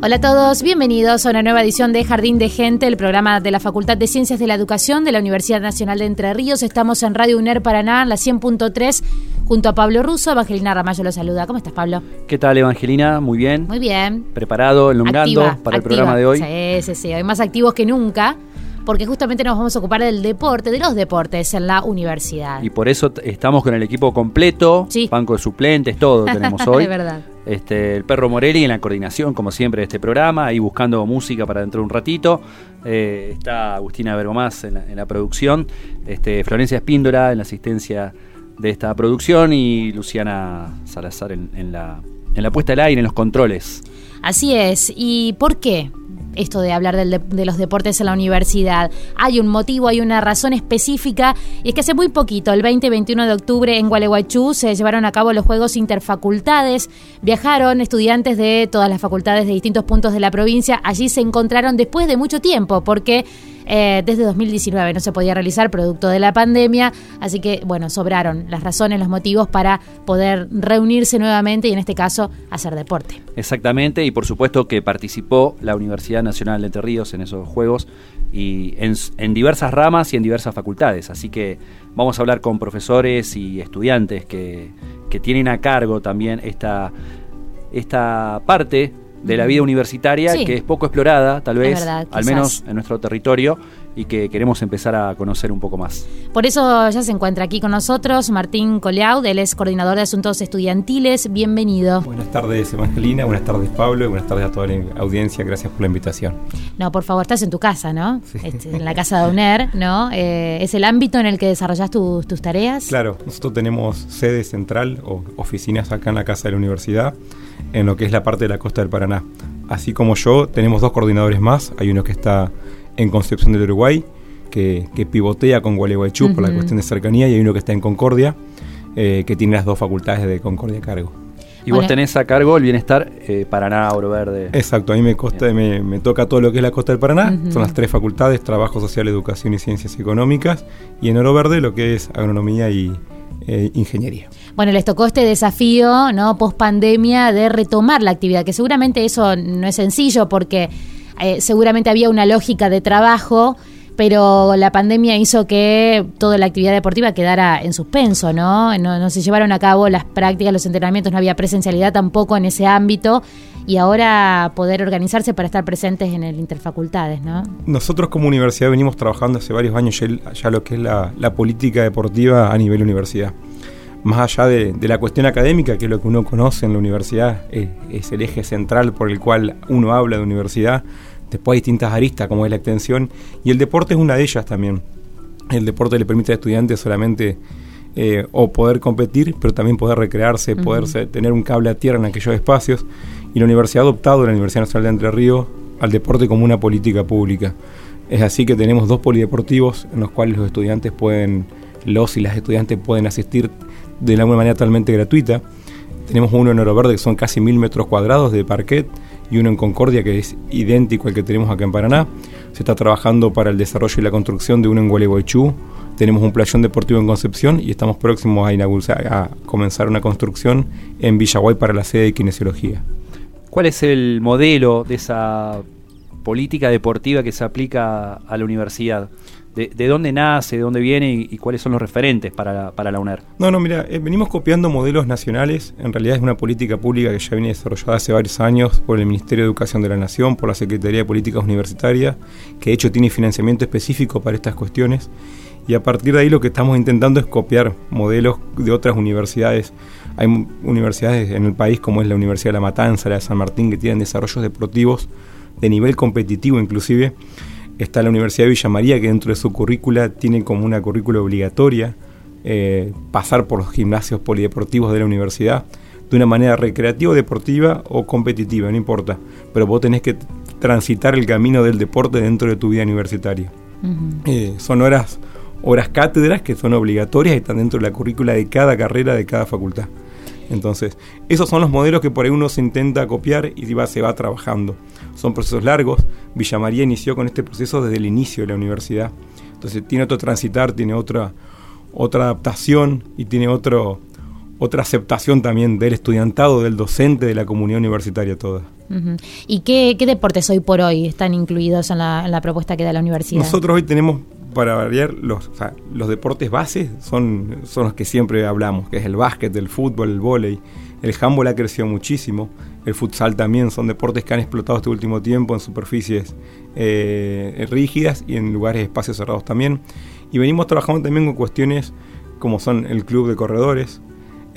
Hola a todos, bienvenidos a una nueva edición de Jardín de Gente, el programa de la Facultad de Ciencias de la Educación de la Universidad Nacional de Entre Ríos. Estamos en Radio UNER Paraná, en la 100.3, junto a Pablo Russo. Evangelina Ramallo lo saluda. ¿Cómo estás, Pablo? ¿Qué tal, Evangelina? Muy bien. Muy bien. Preparado, elongando Activa, para el programa de hoy. Sí, sí, sí. Hoy más activos que nunca, porque justamente nos vamos a ocupar del deporte, de los deportes en la universidad. Y por eso estamos con el equipo completo, Sí. banco de suplentes, todo tenemos hoy. Es verdad. Este, el perro Morelli en la coordinación, como siempre, de este programa, ahí buscando música para dentro de un ratito. Eh, está Agustina Bergomás en la, en la producción, este, Florencia Espíndola en la asistencia de esta producción y Luciana Salazar en, en la, en la puesta al aire, en los controles. Así es. ¿Y por qué esto de hablar del de, de los deportes en la universidad? Hay un motivo, hay una razón específica, y es que hace muy poquito, el 20 y 21 de octubre, en Gualeguaychú, se llevaron a cabo los Juegos Interfacultades. Viajaron estudiantes de todas las facultades de distintos puntos de la provincia. Allí se encontraron después de mucho tiempo, porque eh, desde 2019 no se podía realizar producto de la pandemia, así que bueno, sobraron las razones, los motivos para poder reunirse nuevamente y en este caso hacer deporte. Exactamente, y por supuesto que participó la Universidad Nacional de Entre Ríos en esos juegos y en, diversas ramas y en diversas facultades. Así que vamos a hablar con profesores y estudiantes que, que tienen a cargo también esta, esta parte de la vida universitaria Sí. que es poco explorada, tal vez, verdad, al menos en nuestro territorio, y que queremos empezar a conocer un poco más. Por eso ya se encuentra aquí con nosotros Martín Coleaud, él es coordinador de asuntos estudiantiles. Bienvenido. Buenas tardes Evangelina, buenas tardes Pablo y buenas tardes a toda la audiencia, gracias por la invitación. No, por favor, estás en tu casa, ¿no? Sí. Este, en la casa de UNER, ¿no? Eh, ¿Es el ámbito en el que desarrollas tus, tus tareas? Claro, nosotros tenemos sede central o oficinas acá en la casa de la universidad, en lo que es la parte de la costa del Paraná. Así como yo, tenemos dos coordinadores más, hay uno que está en Concepción del Uruguay, que, que pivotea con Gualeguaychú por la cuestión de cercanía, y hay uno que está en Concordia, eh, que tiene las dos facultades de Concordia a cargo. Y vos tenés a cargo el bienestar eh, Paraná, Oro Verde. Exacto, a mí me, costa, me, me toca todo lo que es la costa del Paraná. Son las tres facultades, Trabajo Social, Educación y Ciencias Económicas. Y en Oro Verde lo que es Agronomía y eh, Ingeniería. Bueno, les tocó este desafío, ¿no? Post pandemia de retomar la actividad, que seguramente eso no es sencillo porque eh, seguramente había una lógica de trabajo, pero la pandemia hizo que toda la actividad deportiva quedara en suspenso, ¿no? No, se llevaron a cabo las prácticas, los entrenamientos, no había presencialidad tampoco en ese ámbito y ahora poder organizarse para estar presentes en el Interfacultades, ¿no? Nosotros como universidad venimos trabajando hace varios años ya, ya lo que es la política deportiva a nivel universidad. Más allá de, de la cuestión académica, que es lo que uno conoce en la universidad, eh, es el eje central por el cual uno habla de universidad. Después hay distintas aristas, como es la extensión, y el deporte es una de ellas también. El deporte le permite al estudiante solamente eh, o poder competir, pero también poder recrearse, poder tener un cable a tierra en aquellos espacios. Y la universidad ha adoptado, la Universidad Nacional de Entre Ríos, al deporte como una política pública. Es así que tenemos dos polideportivos en los cuales los estudiantes pueden, los y las estudiantes pueden asistir de alguna manera totalmente gratuita. Tenemos uno en Oro Verde que son casi mil metros cuadrados de parquet y uno en Concordia que es idéntico al que tenemos acá en Paraná. Se está trabajando para el desarrollo y la construcción de uno en Gualeguaychú. Tenemos un playón deportivo en Concepción y estamos próximos a, a comenzar una construcción en Villaguay para la sede de kinesiología. ¿Cuál es el modelo de esa política deportiva que se aplica a la universidad? De, dónde nace, de dónde viene y, cuáles son los referentes para, para la UNER. No, no, mira, eh, venimos copiando modelos nacionales. En realidad es una política pública que ya viene desarrollada hace varios años por el Ministerio de Educación de la Nación, por la Secretaría de Políticas Universitarias, que de hecho tiene financiamiento específico para estas cuestiones. Y a partir de ahí lo que estamos intentando es copiar modelos de otras universidades. Hay universidades en el país como es la Universidad de La Matanza, la de San Martín, que tienen desarrollos deportivos de nivel competitivo inclusive Está la Universidad de Villa María, que dentro de su currícula tiene como una currícula obligatoria eh, pasar por los gimnasios polideportivos de la universidad de una manera recreativa, deportiva o competitiva, no importa. Pero vos tenés que transitar el camino del deporte dentro de tu vida universitaria. Eh, son horas, horas cátedras que son obligatorias y están dentro de la currícula de cada carrera de cada facultad. Entonces, esos son los modelos que por ahí uno se intenta copiar y se va trabajando. Son procesos largos. Villa María inició con este proceso desde el inicio de la universidad. Entonces tiene otro transitar, tiene otra, otra adaptación y tiene otro, otra aceptación también del estudiantado, del docente, de la comunidad universitaria toda. ¿Y qué, deportes hoy por hoy están incluidos en la, en la propuesta que da la universidad? Nosotros hoy tenemos para variar, los, los deportes bases son, son los que siempre hablamos, que es el básquet, el fútbol, el vóley. El handball ha crecido muchísimo, el futsal también, son deportes que han explotado este último tiempo en superficies eh, rígidas y en lugares, espacios cerrados también. Y venimos trabajando también con cuestiones como son el club de corredores,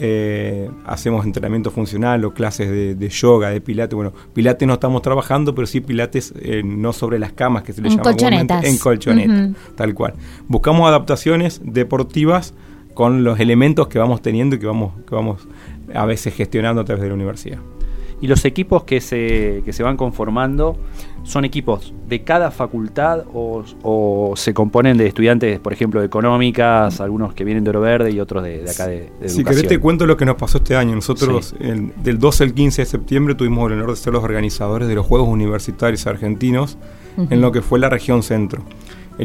eh, hacemos entrenamiento funcional o clases de, yoga, de pilates. Bueno, pilates no estamos trabajando, pero sí pilates eh, no sobre las camas, que se le llama colchonetas. en colchoneta, tal cual. Buscamos adaptaciones deportivas con los elementos que vamos teniendo y que vamos, que vamos a veces gestionando a través de la universidad. Y los equipos que se, que se van conformando son equipos de cada facultad o, se componen de estudiantes, por ejemplo, de económicas, algunos que vienen de Oro Verde y otros de, acá de, educación. Si querés te cuento lo que nos pasó este año. Nosotros del 12 al 15 de septiembre tuvimos el honor de ser los organizadores de los Juegos Universitarios Argentinos en lo que fue la región centro.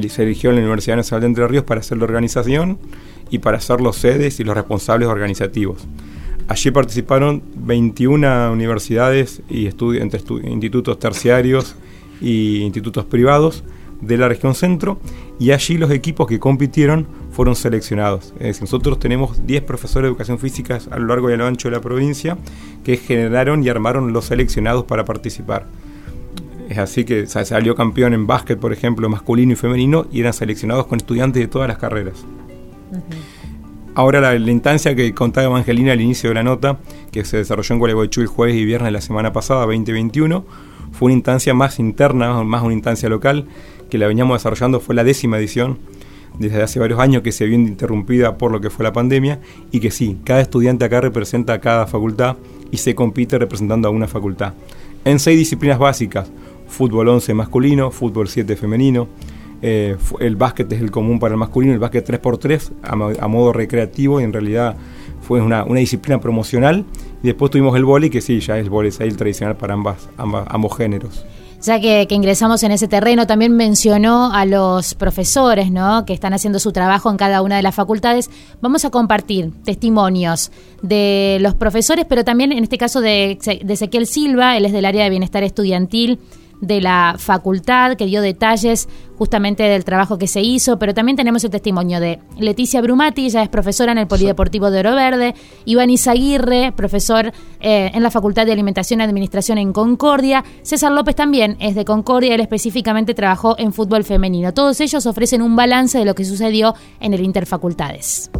Se eligió la Universidad Nacional de Entre Ríos para hacer la organización y para ser los sedes y los responsables organizativos. Allí participaron 21 universidades y entre institutos terciarios y institutos privados de la región centro y allí los equipos que compitieron fueron seleccionados. Es decir, nosotros tenemos 10 profesores de educación física a lo largo y a lo ancho de la provincia que generaron y armaron los seleccionados para participar. Es así que salió campeón en básquet, por ejemplo, masculino y femenino, y eran seleccionados con estudiantes de todas las carreras. Ahora la, instancia que contaba Evangelina al inicio de la nota, que se desarrolló en Gualeguaychú el jueves y viernes de la semana pasada, 2021, fue una instancia más interna, más una instancia local, que la veníamos desarrollando, fue la décima edición, desde hace varios años que se vio interrumpida por lo que fue la pandemia, y que sí, cada estudiante acá representa a cada facultad y se compite representando a una facultad. En seis disciplinas básicas, fútbol 11 masculino, fútbol 7 femenino, eh, el básquet es el común para el masculino, el básquet 3x3 a, modo recreativo y en realidad fue una, disciplina promocional. Y después tuvimos el vóley, que sí, ya es el el tradicional para ambas, ambos géneros. Ya que, ingresamos en ese terreno, también mencionó a los profesores ¿no? que están haciendo su trabajo en cada una de las facultades. Vamos a compartir testimonios de los profesores, pero también en este caso de, de Ezequiel Silva, él es del área de bienestar estudiantil de la facultad que dio detalles justamente del trabajo que se hizo, pero también tenemos el testimonio de Leticia Brumati, ella es profesora en el Polideportivo de Oro Verde, Iván Izaguirre, profesor eh, en la Facultad de Alimentación y Administración en Concordia, César López también es de Concordia, él específicamente trabajó en fútbol femenino. Todos ellos ofrecen un balance de lo que sucedió en el Interfacultades.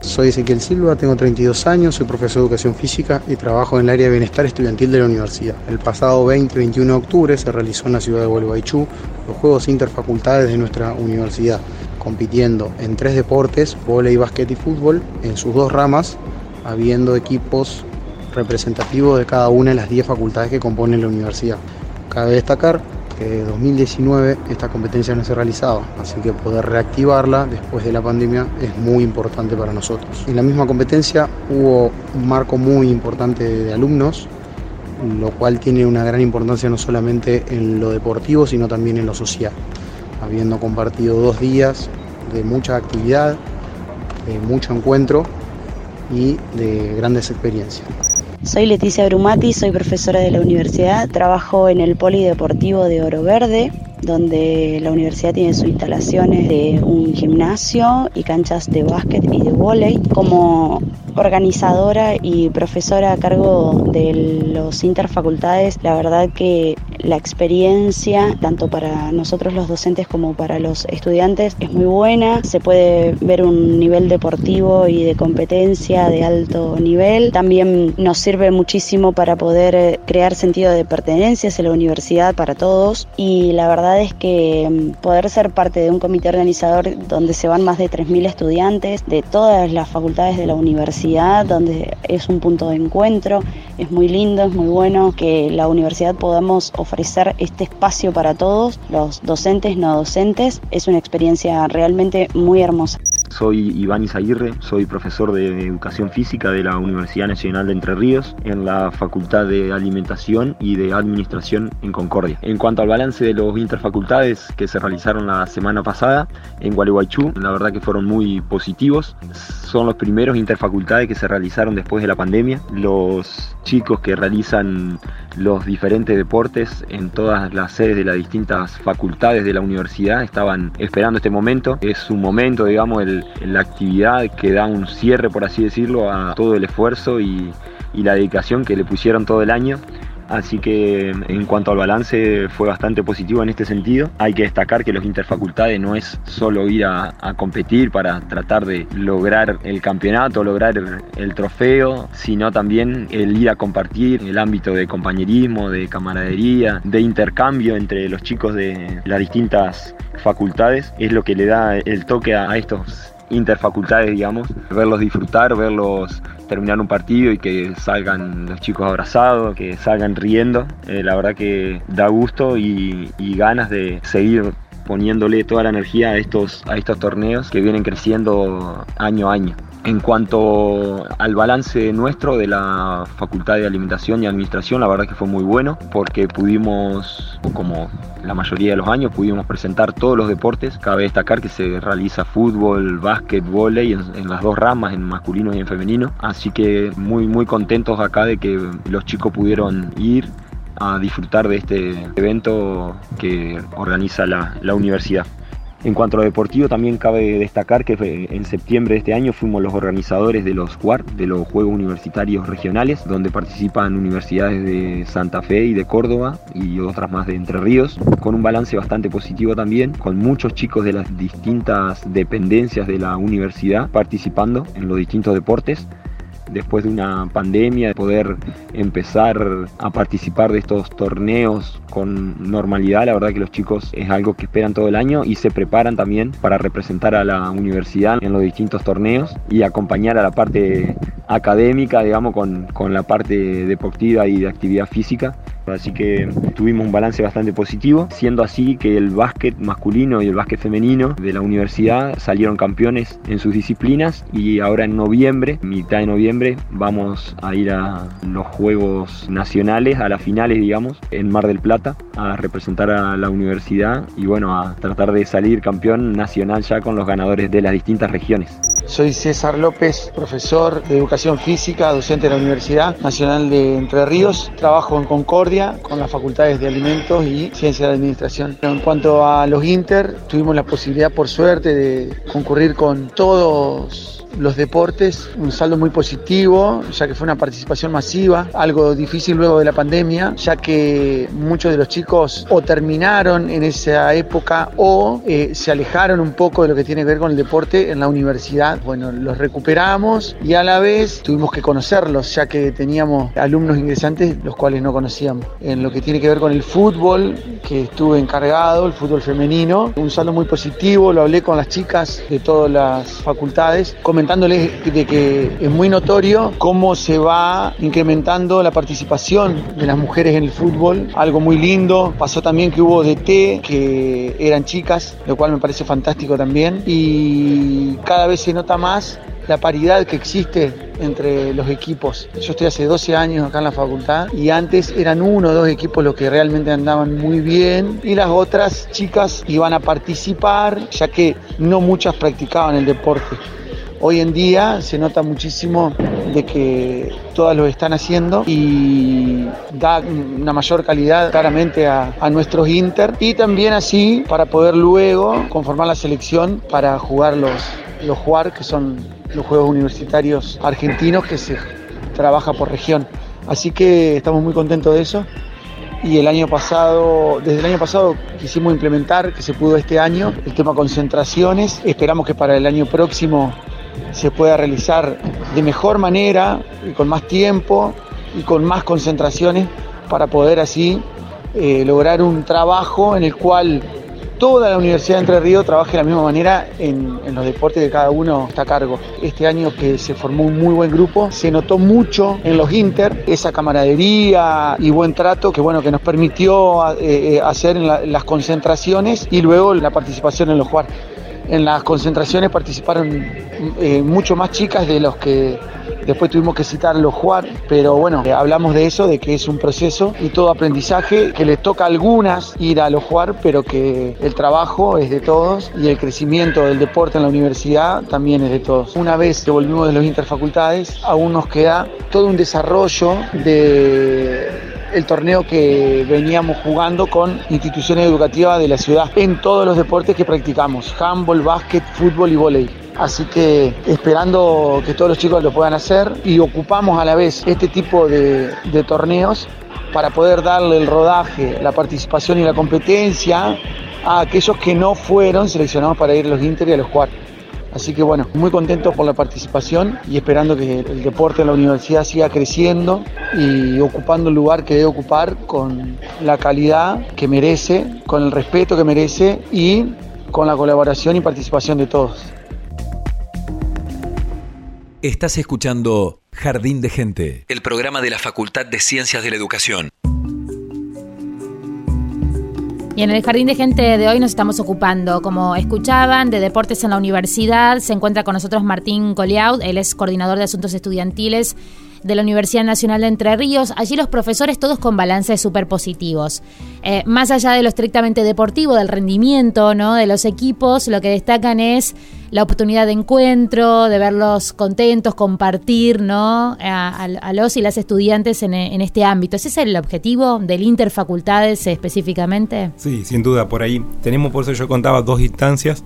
Soy Ezequiel Silva, tengo 32 años, soy profesor de educación física y trabajo en el área de bienestar estudiantil de la universidad. El pasado 20-21 de octubre se realizó en la ciudad de Gualeguaychú los Juegos Interfacultades de nuestra universidad, compitiendo en tres deportes, volei, básquet y fútbol, en sus dos ramas, habiendo equipos representativos de cada una de las 10 facultades que componen la universidad. Cabe destacar desde 2019 esta competencia no se realizaba, así que poder reactivarla después de la pandemia es muy importante para nosotros. En la misma competencia hubo un marco muy importante de alumnos, lo cual tiene una gran importancia no solamente en lo deportivo, sino también en lo social, habiendo compartido dos días de mucha actividad, de mucho encuentro y de grandes experiencias. Soy Leticia Brumati, soy profesora de la universidad, trabajo en el Polideportivo de Oro Verde, donde la universidad tiene sus instalaciones de un gimnasio y canchas de básquet y de vóley. Como organizadora y profesora a cargo de los interfacultades, la verdad que la experiencia, tanto para nosotros los docentes como para los estudiantes, es muy buena. Se puede ver un nivel deportivo y de competencia de alto nivel. También nos sirve muchísimo para poder eh, crear sentido de pertenencia en la universidad para todos. Y la verdad es que mm, poder ser parte de un comité organizador donde se van más de 3.000 estudiantes de todas las facultades de la universidad, donde es un punto de encuentro, es muy lindo, es muy bueno que la universidad podamos ofrecer ofrecer este espacio para todos, los docentes, no docentes. Es una experiencia realmente muy hermosa. Soy Iván Izaguirre, soy profesor de Educación Física de la Universidad Nacional de Entre Ríos en la Facultad de Alimentación y de Administración en Concordia. En cuanto al balance de los interfacultades que se realizaron la semana pasada en Gualeguaychú, la verdad que fueron muy positivos. Son los primeros interfacultades que se realizaron después de la pandemia. Los chicos que realizan los diferentes deportes en todas las sedes de las distintas facultades de la universidad estaban esperando este momento. Es un momento, digamos, el, la actividad que da un cierre, por así decirlo, a todo el esfuerzo y, y la dedicación que le pusieron todo el año. Así que en cuanto al balance fue bastante positivo en este sentido. Hay que destacar que los interfacultades no es solo ir a, competir para tratar de lograr el campeonato, lograr el, trofeo, sino también el ir a compartir el ámbito de compañerismo, de camaradería, de intercambio entre los chicos de las distintas facultades. Es lo que le da el toque a estos interfacultades, digamos, verlos disfrutar, verlos terminar un partido y que salgan los chicos abrazados, que salgan riendo. Eh, la verdad que da gusto y, ganas de seguir poniéndole toda la energía a estos, a estos torneos que vienen creciendo año a año. En cuanto al balance nuestro de la Facultad de Alimentación y Administración, la verdad que fue muy bueno porque pudimos, como la mayoría de los años, pudimos presentar todos los deportes. Cabe destacar que se realiza fútbol, básquet, volei en, en las dos ramas, en masculino y en femenino. Así que muy, muy contentos acá de que los chicos pudieron ir a disfrutar de este evento que organiza la, la universidad. En cuanto a deportivo, también cabe destacar que en septiembre de este año fuimos los organizadores de los de los Juegos Universitarios Regionales, donde participan universidades de Santa Fe y de Córdoba y otras más de Entre Ríos, con un balance bastante positivo también, con muchos chicos de las distintas dependencias de la universidad participando en los distintos deportes después de una pandemia, poder empezar a participar de estos torneos con normalidad. La verdad que los chicos es algo que esperan todo el año y se preparan también para representar a la universidad en los distintos torneos y acompañar a la parte académica, digamos, con, con la parte deportiva y de actividad física Así que tuvimos un balance bastante positivo, siendo así que el básquet masculino y el básquet femenino de la universidad salieron campeones en sus disciplinas y ahora en noviembre, mitad de noviembre, vamos a ir a los Juegos Nacionales, a las finales, digamos, en Mar del Plata, a representar a la universidad y bueno, a tratar de salir campeón nacional ya con los ganadores de las distintas regiones. Soy César López, profesor de Educación Física, docente de la Universidad Nacional de Entre Ríos. Trabajo en Concordia con las facultades de Alimentos y Ciencia de Administración. En cuanto a los Inter, tuvimos la posibilidad, por suerte, de concurrir con todos los deportes, un saldo muy positivo, ya que fue una participación masiva, algo difícil luego de la pandemia, ya que muchos de los chicos o terminaron en esa época o eh, se alejaron un poco de lo que tiene que ver con el deporte en la universidad Bueno, los recuperamos y a la vez tuvimos que conocerlos, ya que teníamos alumnos ingresantes los cuales no conocíamos. En lo que tiene que ver con el fútbol, que estuve encargado, el fútbol femenino, un saldo muy positivo, lo hablé con las chicas de todas las facultades, comentándoles de que es muy notorio cómo se va incrementando la participación de las mujeres en el fútbol, algo muy lindo. Pasó también que hubo DT, que eran chicas, lo cual me parece fantástico también. Y cada vez se más la paridad que existe entre los equipos. Yo estoy hace 12 años acá en la facultad y antes eran uno o dos equipos los que realmente andaban muy bien y las otras chicas iban a participar ya que no muchas practicaban el deporte. Hoy en día se nota muchísimo de que todas lo están haciendo y da una mayor calidad claramente a, a, nuestros Inter y también así para poder luego conformar la selección para jugar los, los JUAR, que son los Juegos Universitarios Argentinos que se trabaja por región. Así que estamos muy contentos de eso. Y el año pasado, desde el año pasado quisimos implementar, que se pudo este año, el tema concentraciones. Esperamos que para el año próximo se pueda realizar de mejor manera y con más tiempo y con más concentraciones para poder así eh, lograr un trabajo en el cual toda la Universidad de Entre Ríos trabaje de la misma manera en, los deportes que cada uno está a cargo. Este año que se formó un muy buen grupo, se notó mucho en los Inter esa camaradería y buen trato que bueno que nos permitió eh, hacer en la, las concentraciones y luego la participación en los juegos. En las concentraciones participaron eh, mucho más chicas de los que después tuvimos que citarlos jugar, pero bueno, eh, hablamos de eso, de que es un proceso y todo aprendizaje, que les toca a algunas ir a los jugar, pero que el trabajo es de todos y el crecimiento del deporte en la universidad también es de todos. Una vez que volvimos de los interfacultades, aún nos queda todo un desarrollo de el torneo que veníamos jugando con instituciones educativas de la ciudad en todos los deportes que practicamos, handball, básquet, fútbol y voleibol. Así que esperando que todos los chicos lo puedan hacer y ocupamos a la vez este tipo de, torneos para poder darle el rodaje, la participación y la competencia a aquellos que no fueron seleccionados para ir a los Inter y a los cuartos. Así que bueno, muy contento por la participación y esperando que el deporte en la universidad siga creciendo y ocupando el lugar que debe ocupar con la calidad que merece, con el respeto que merece y con la colaboración y participación de todos. Estás escuchando Jardín de Gente, el programa de la Facultad de Ciencias de la Educación. Y en el Jardín de Gente de hoy nos estamos ocupando, como escuchaban, de deportes en la universidad. Se encuentra con nosotros Martín Coliaud, él es coordinador de asuntos estudiantiles de la Universidad Nacional de Entre Ríos. Allí los profesores todos con balances súper positivos. Eh, más allá de lo estrictamente deportivo, del rendimiento ¿no? de los equipos, lo que destacan es la oportunidad de encuentro, de verlos contentos, compartir ¿no? a, a los y las estudiantes en, en, este ámbito. ¿Ese es el objetivo del Interfacultades específicamente? Sí, sin duda, por ahí tenemos, por eso yo contaba, dos instancias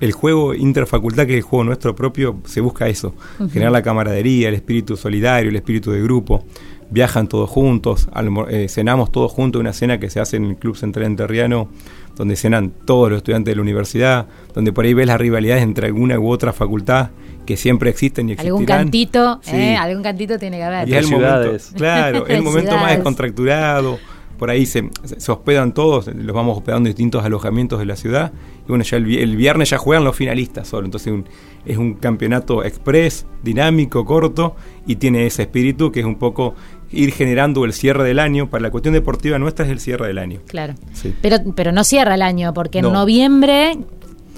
el juego interfacultad, que es el juego nuestro propio, se busca eso, uh -huh. generar la camaradería, el espíritu solidario, el espíritu de grupo. Viajan todos juntos, eh, cenamos todos juntos, una cena que se hace en el Club Central Enterriano, donde cenan todos los estudiantes de la universidad, donde por ahí ves las rivalidades entre alguna u otra facultad que siempre existen y existirán. Algún cantito, sí. eh, algún cantito tiene que haber. Y es el momento, claro, el momento más descontracturado por ahí se, se, hospedan todos, los vamos hospedando en distintos alojamientos de la ciudad. Y bueno, ya el, el viernes ya juegan los finalistas solo. Entonces un, es un campeonato express, dinámico, corto, y tiene ese espíritu que es un poco ir generando el cierre del año. Para la cuestión deportiva nuestra es el cierre del año. Claro. Sí. Pero, pero no cierra el año, porque en no. noviembre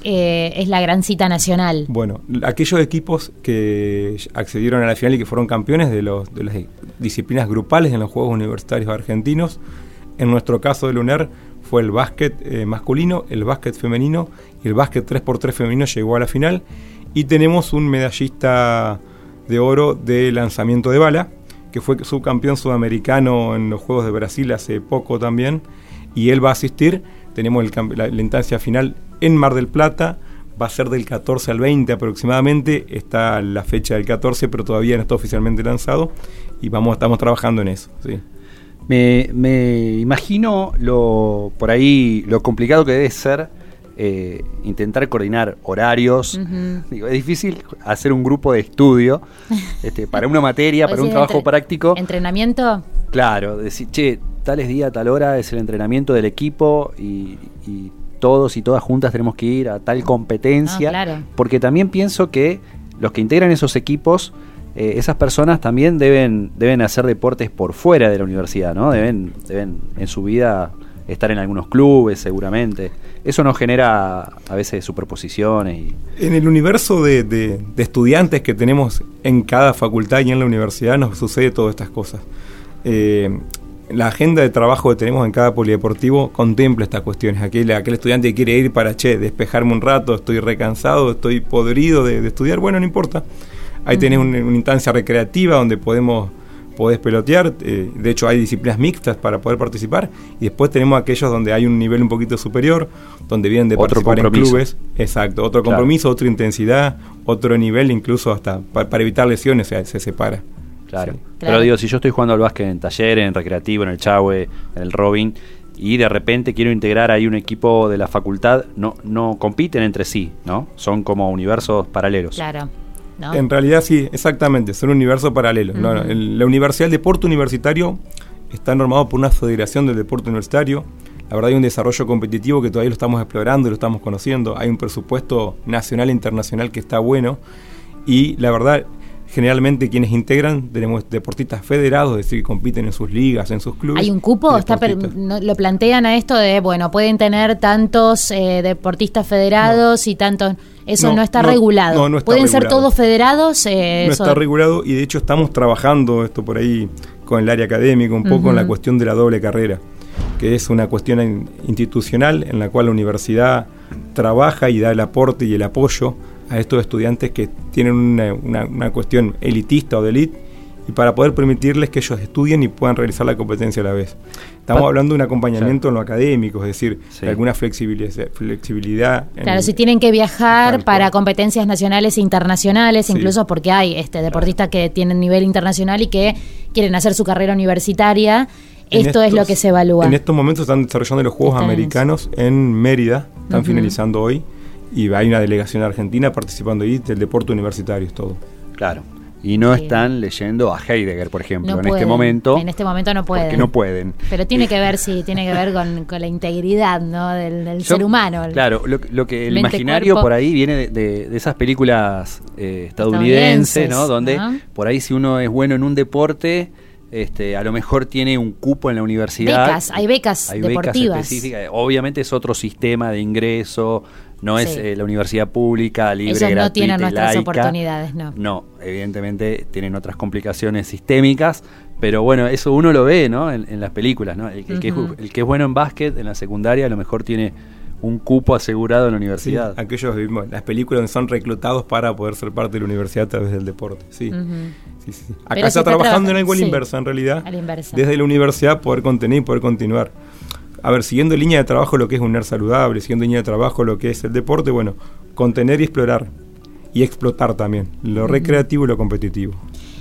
eh, es la gran cita nacional. Bueno, aquellos equipos que accedieron a la final y que fueron campeones de, los, de las disciplinas grupales en los Juegos Universitarios Argentinos, en nuestro caso del UNER fue el básquet eh, masculino, el básquet femenino y el básquet 3x3 femenino llegó a la final. Y tenemos un medallista de oro de lanzamiento de bala, que fue subcampeón sudamericano en los Juegos de Brasil hace poco también. Y él va a asistir. Tenemos la, instancia final en Mar del Plata. Va a ser del 14 al 20 aproximadamente. Está la fecha del 14, pero todavía no está oficialmente lanzado. Y vamos, estamos trabajando en eso. Me, me, imagino lo por ahí lo complicado que debe ser eh, intentar coordinar horarios. Digo, es difícil hacer un grupo de estudio este, para una materia, ¿Vos para un trabajo práctico. ¿Entrenamiento? Claro, decir, che, tales días, tal hora es el entrenamiento del equipo y, y todos y todas juntas tenemos que ir a tal competencia. Ah, claro. Porque también pienso que los que integran esos equipos, eh, esas personas también deben, deben hacer deportes por fuera de la universidad, ¿no? Deben, deben en su vida estar en algunos clubes seguramente. Eso nos genera a veces superposiciones En el universo de estudiantes que tenemos en cada facultad y en la universidad nos sucede todas estas cosas. Eh, la agenda de trabajo que tenemos en cada polideportivo contempla estas cuestiones. Aquel, aquel estudiante que quiere ir para, che, despejarme un rato, estoy recansado, estoy podrido de, de estudiar, bueno, no importa. Ahí tenés un- una instancia recreativa donde podemos podés pelotear, eh, de hecho hay disciplinas mixtas para poder participar, y después tenemos aquellos donde hay un nivel un poquito superior, donde vienen de Otro participar en clubes, exacto, otro Claro. compromiso, otra intensidad, otro nivel, incluso hasta pa- para evitar lesiones se, se separa. Claro. Sí. Pero digo, si yo estoy jugando al básquet en taller, en recreativo, en el Chahue, en el Robin, y de repente quiero integrar ahí un equipo de la facultad, no, no compiten entre sí, ¿no? Son como universos paralelos. Claro. ¿No? En realidad sí, exactamente, son no, Ujú. el- la Universidad del Deporte Universitario está normado por una federación del deporte universitario. La verdad hay un desarrollo competitivo que todavía lo estamos explorando y lo estamos conociendo. Hay un presupuesto nacional e internacional que está bueno. Y la verdad, generalmente quienes integran, tenemos deportistas federados, es decir, que compiten en sus ligas, en sus clubes. ¿Hay un cupo? Está per- no- lo plantean a esto de, bueno, pueden tener tantos eh, deportistas federados y tantos... Eso no, No, está no, regulado. no, no está pueden ser todos federados. eh, no eso- está regulado y de hecho estamos trabajando esto por ahí con el área académica, un poco en la cuestión de la doble carrera, que es una cuestión in- institucional en la cual la universidad trabaja y da el aporte y el apoyo a estos estudiantes que tienen una, una- una cuestión elitista o de elite y para poder permitirles que ellos estudien y puedan realizar la competencia a la vez. Estamos hablando de un acompañamiento en lo académico, es decir, Sí. de alguna flexibilidad, flexibilidad en Claro, el- si tienen que viajar para competencias nacionales e internacionales, Sí. incluso porque hay este deportistas que tienen nivel internacional y que quieren hacer su carrera universitaria, En esto es lo que se evalúa. En estos momentos están desarrollando los Juegos Están Americanos en Mérida, están finalizando hoy, y hay una delegación argentina participando ahí del deporte universitario, es todo. Claro. Y no Sí. están leyendo a Heidegger, por ejemplo, No en este momento. En este momento no pueden. Porque no pueden. Pero tiene que ver, sí, tiene que ver con, con la integridad ¿no? del, del Yo- ser humano. Claro, lo, lo que el Mente, imaginario cuerpo. por ahí viene de, de- de esas películas eh, estadounidenses, Estadounidenses, ¿no? Donde ¿no? por ahí si uno es bueno en un deporte, este, a lo mejor tiene un cupo en la universidad. Becas, hay becas Hay deportivas. becas específicas. Obviamente es otro sistema de ingreso, no es Sí. eh, la universidad pública, libre, Ellos no gratuita tienen nuestras laica. oportunidades, no. No, evidentemente tienen otras complicaciones sistémicas, pero bueno, eso uno lo ve, ¿no? En, en las películas, ¿no? El, el que el que es bueno en básquet en la secundaria a lo mejor tiene un cupo asegurado en la Sí, universidad. aquellos, vimos las películas donde son reclutados para poder ser parte de la universidad a través del deporte. Sí, sí, sí. Acá se está está trabajando en algo a la inversa, en realidad. A la inversa. Desde la universidad poder contener y poder continuar. A ver, siguiendo línea de trabajo lo que es un NER saludable, siguiendo línea de trabajo lo que es el deporte, bueno, contener y explorar. Y explotar también, lo recreativo y lo competitivo.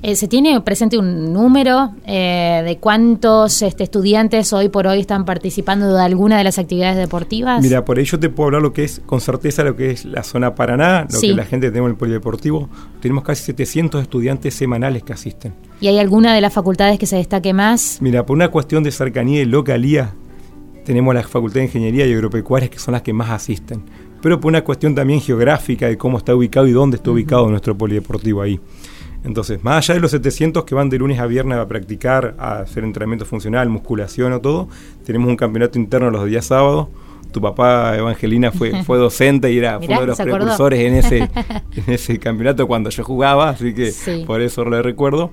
Eh, ¿Se tiene presente un número eh, de cuántos este, estudiantes hoy por hoy están participando de alguna de las actividades deportivas? Mira, por ello te puedo hablar lo que es con certeza lo que es la zona Paraná, lo Sí. que la gente tenemos en el polideportivo. Tenemos casi 700 estudiantes semanales que asisten. ¿Y hay alguna de las facultades que se destaque más? Mira, por una cuestión de cercanía y localía, tenemos la Facultad de Ingeniería y Agropecuarias que son las que más asisten. Pero por una cuestión también geográfica de cómo está ubicado y dónde está ubicado nuestro polideportivo ahí. Entonces, más allá de los 700 que van de lunes a viernes a practicar, a hacer entrenamiento funcional, musculación o todo, tenemos un campeonato interno los días sábados. Tu papá, Evangelina, fue, fue docente y era Mirá, uno de los precursores en ese, en ese campeonato cuando yo jugaba, así que Sí. por eso lo recuerdo.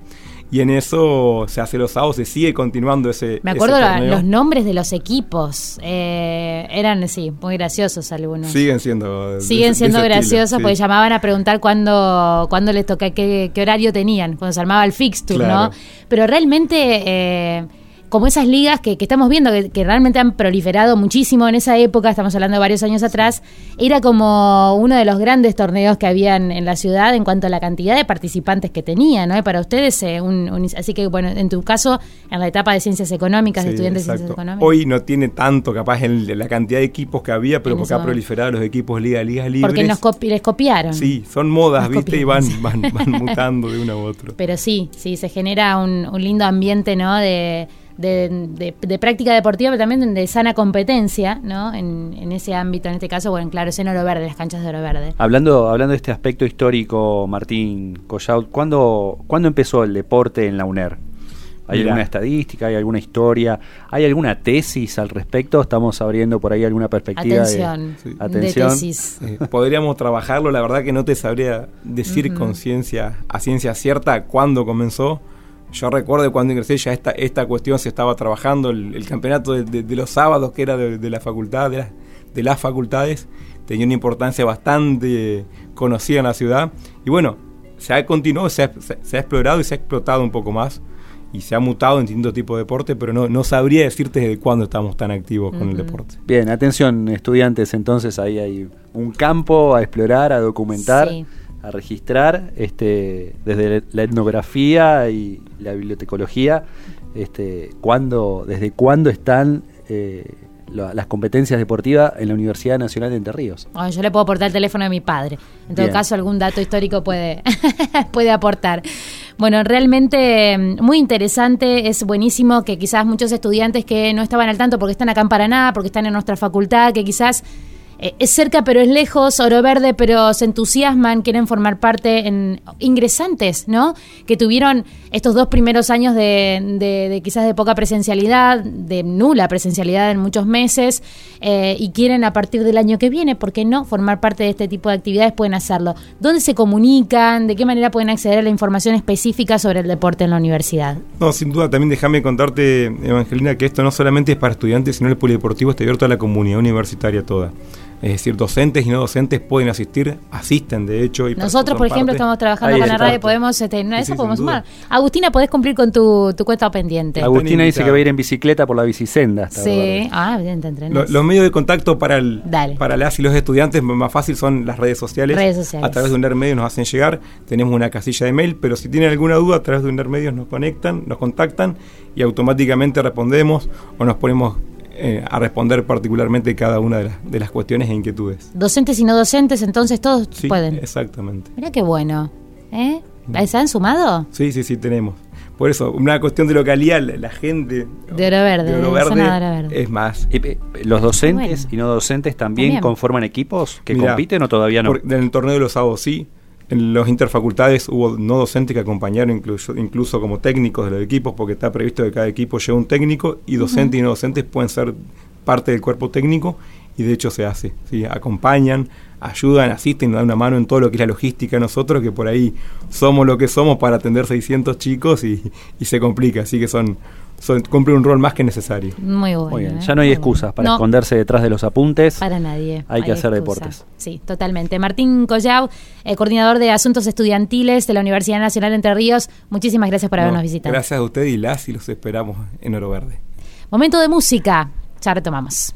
Y en eso se hace los sábados, se sigue continuando ese. Me ese acuerdo la- los nombres de los equipos. eh, eran, sí, muy graciosos algunos. Siguen siendo. Siguen de siendo estilo, graciosos sí. porque llamaban a preguntar cuándo, cuándo les toca, qué, qué horario tenían, cuando se armaba el fixture, Claro. ¿no? Pero realmente, eh, como esas ligas que, que estamos viendo que, que realmente han proliferado muchísimo en esa época, estamos hablando de varios años atrás, era como uno de los grandes torneos que habían en la ciudad en cuanto a la cantidad de participantes que tenía, ¿no? Y para ustedes, eh, un, un- así que bueno, en tu caso, en la etapa de ciencias económicas, de estudiantes de ciencias económicas. Hoy no tiene tanto capaz en la cantidad de equipos que había, pero En porque ha proliferado los equipos liga, ligas libres. porque nos copi- les copiaron. Sí, son modas, Nos ¿viste? Y van, van, van mutando de uno a otro. Pero sí, sí, se genera un, un lindo ambiente, ¿no? De, de, de- de práctica deportiva, pero también de sana competencia, ¿no? En, en ese ámbito, en este caso, bueno, claro, es en Oro Verde, las canchas de Oro Verde. Hablando, hablando de este aspecto histórico, Martín Collaut, ¿cuándo, ¿cuándo empezó el deporte en la UNER? ¿Hay Mirá. alguna estadística, hay alguna historia, hay alguna tesis al respecto? Estamos abriendo por ahí alguna perspectiva Atención, de atención. tesis. Eh, podríamos trabajarlo, la verdad que no te sabría decir Ujú. con ciencia, a ciencia cierta cuándo comenzó. Yo recuerdo cuando ingresé ya esta, esta cuestión se estaba trabajando, el, el campeonato de, de- de los sábados que era de, de la facultad, de, las- de las facultades, tenía una importancia bastante conocida en la ciudad. Y bueno, se ha continuado, se ha, se- se ha explorado y se ha explotado un poco más. Y se ha mutado en distintos tipos de deporte, pero no, no sabría decirte desde cuándo estamos tan activos con el deporte. Bien, atención estudiantes, entonces ahí hay un campo a explorar, a documentar, Sí. A registrar, este, desde la etnografía y la bibliotecología, este, cuándo, desde cuándo están eh, la- las competencias deportivas en la Universidad Nacional de Entre Ríos. Yo le puedo aportar el teléfono de mi padre. En todo Bien. caso, algún dato histórico puede, puede aportar. Bueno, realmente mm, muy interesante, es buenísimo que quizás muchos estudiantes que no estaban al tanto porque están acá en Paraná, porque están en nuestra facultad, que quizás eh, es cerca pero es lejos, oro verde, pero se entusiasman, quieren formar parte en ingresantes, ¿no? Que tuvieron estos dos primeros años de, de- de quizás de poca presencialidad, de nula presencialidad en muchos meses, eh, y quieren a partir del año que viene, ¿por qué no? Formar parte de este tipo de actividades, pueden hacerlo. ¿Dónde se comunican? ¿De qué manera pueden acceder a la información específica sobre el deporte en la universidad? No, sin duda, también déjame contarte, Evangelina, que esto no solamente es para estudiantes, sino el polideportivo está abierto a la comunidad universitaria toda. Es decir, docentes y no docentes pueden asistir, asisten de hecho. Y Nosotros, por ejemplo, parte. estamos trabajando Ahí con la radio, podemos, este, en de Sí, podemos sumar. Agustina, podés cumplir con tu, tu cuenta pendiente. Agustina dice que va a ir en bicicleta por la bicisenda. hasta Sí, ah, bien, te. Lo- los medios de contacto para, el, Dale. para las y los estudiantes más fácil son las redes sociales. Redes sociales. A través de un medio nos hacen llegar. Tenemos una casilla de mail, pero si tienen alguna duda, a través de un medios nos conectan, nos contactan y automáticamente respondemos o nos ponemos eh, a responder particularmente cada una de las, de las cuestiones e inquietudes. Docentes y no docentes, entonces todos Sí, pueden. exactamente. Mira qué bueno. ¿Eh? ¿Se han sumado? Sí, sí, sí, tenemos. Por eso, una cuestión de localidad, la, la gente De Oro Verde, de Oro de Verde es más. Eh, ¿Los docentes Bueno. y no docentes también, También. conforman equipos que Mirá, compiten o todavía no? por- en el torneo de los sábados sí. En los interfacultades hubo no docentes que acompañaron incluso, incluso como técnicos de los equipos, porque está previsto que cada equipo lleve un técnico y docentes y no docentes pueden ser parte del cuerpo técnico y de hecho se hace. ¿sí? Acompañan, ayudan, asisten, nos dan una mano en todo lo que es la logística nosotros, que por ahí somos lo que somos para atender 600 chicos y, y se complica, así que son, son cumplen un rol más que necesario. Muy bueno. Muy bien, ¿eh? ya no hay excusas bueno. para No, esconderse detrás de los apuntes. Para nadie. Hay que hacer excusa. deportes. Sí, totalmente. Martín Collao, eh, coordinador de Asuntos Estudiantiles de la Universidad Nacional de Entre Ríos, muchísimas gracias por habernos No, visitado. Gracias a usted y las y los esperamos en Oro Verde. Momento de música. Ya retomamos.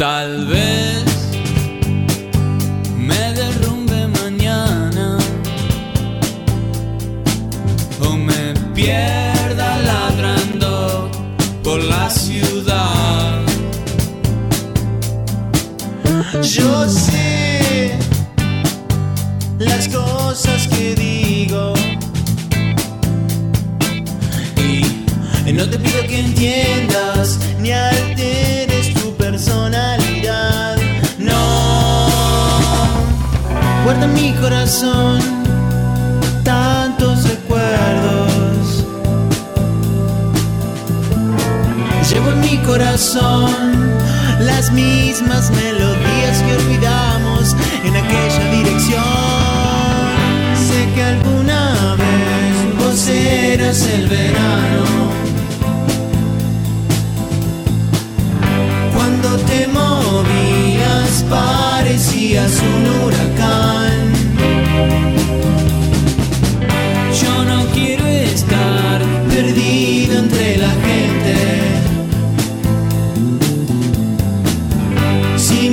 Tal vez me derrumbe mañana o me pierda ladrando por la ciudad. Yo sé las cosas que digo y no te pido que entiendas. Mi corazón tantos recuerdos. Llevo en mi corazón las mismas melodías que olvidamos en aquella dirección. Sé que alguna vez vos eras el verano. Cuando te movías parecías un huracán.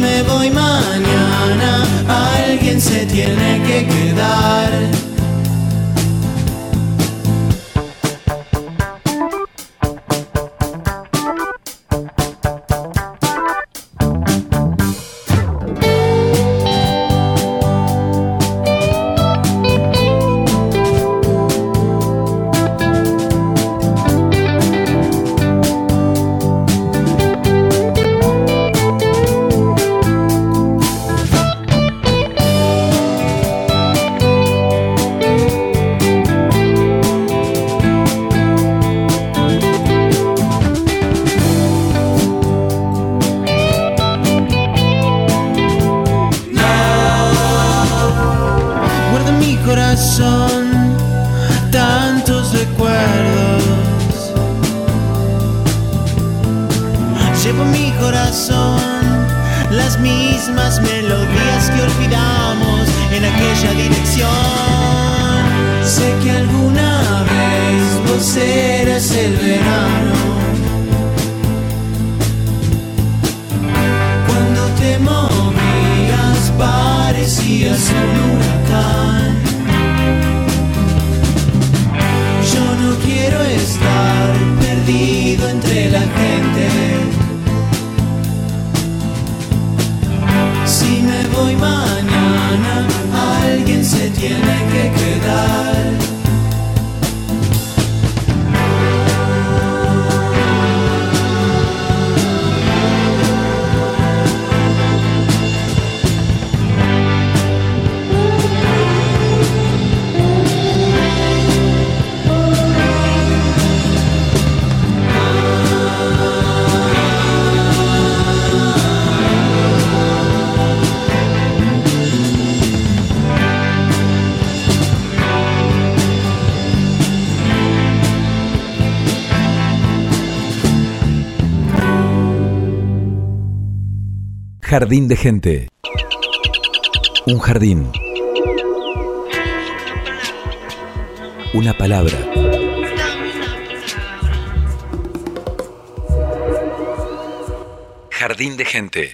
Me voy mañana, alguien se tiene que quedar. Jardín de gente. Un jardín. Una palabra. Jardín de gente.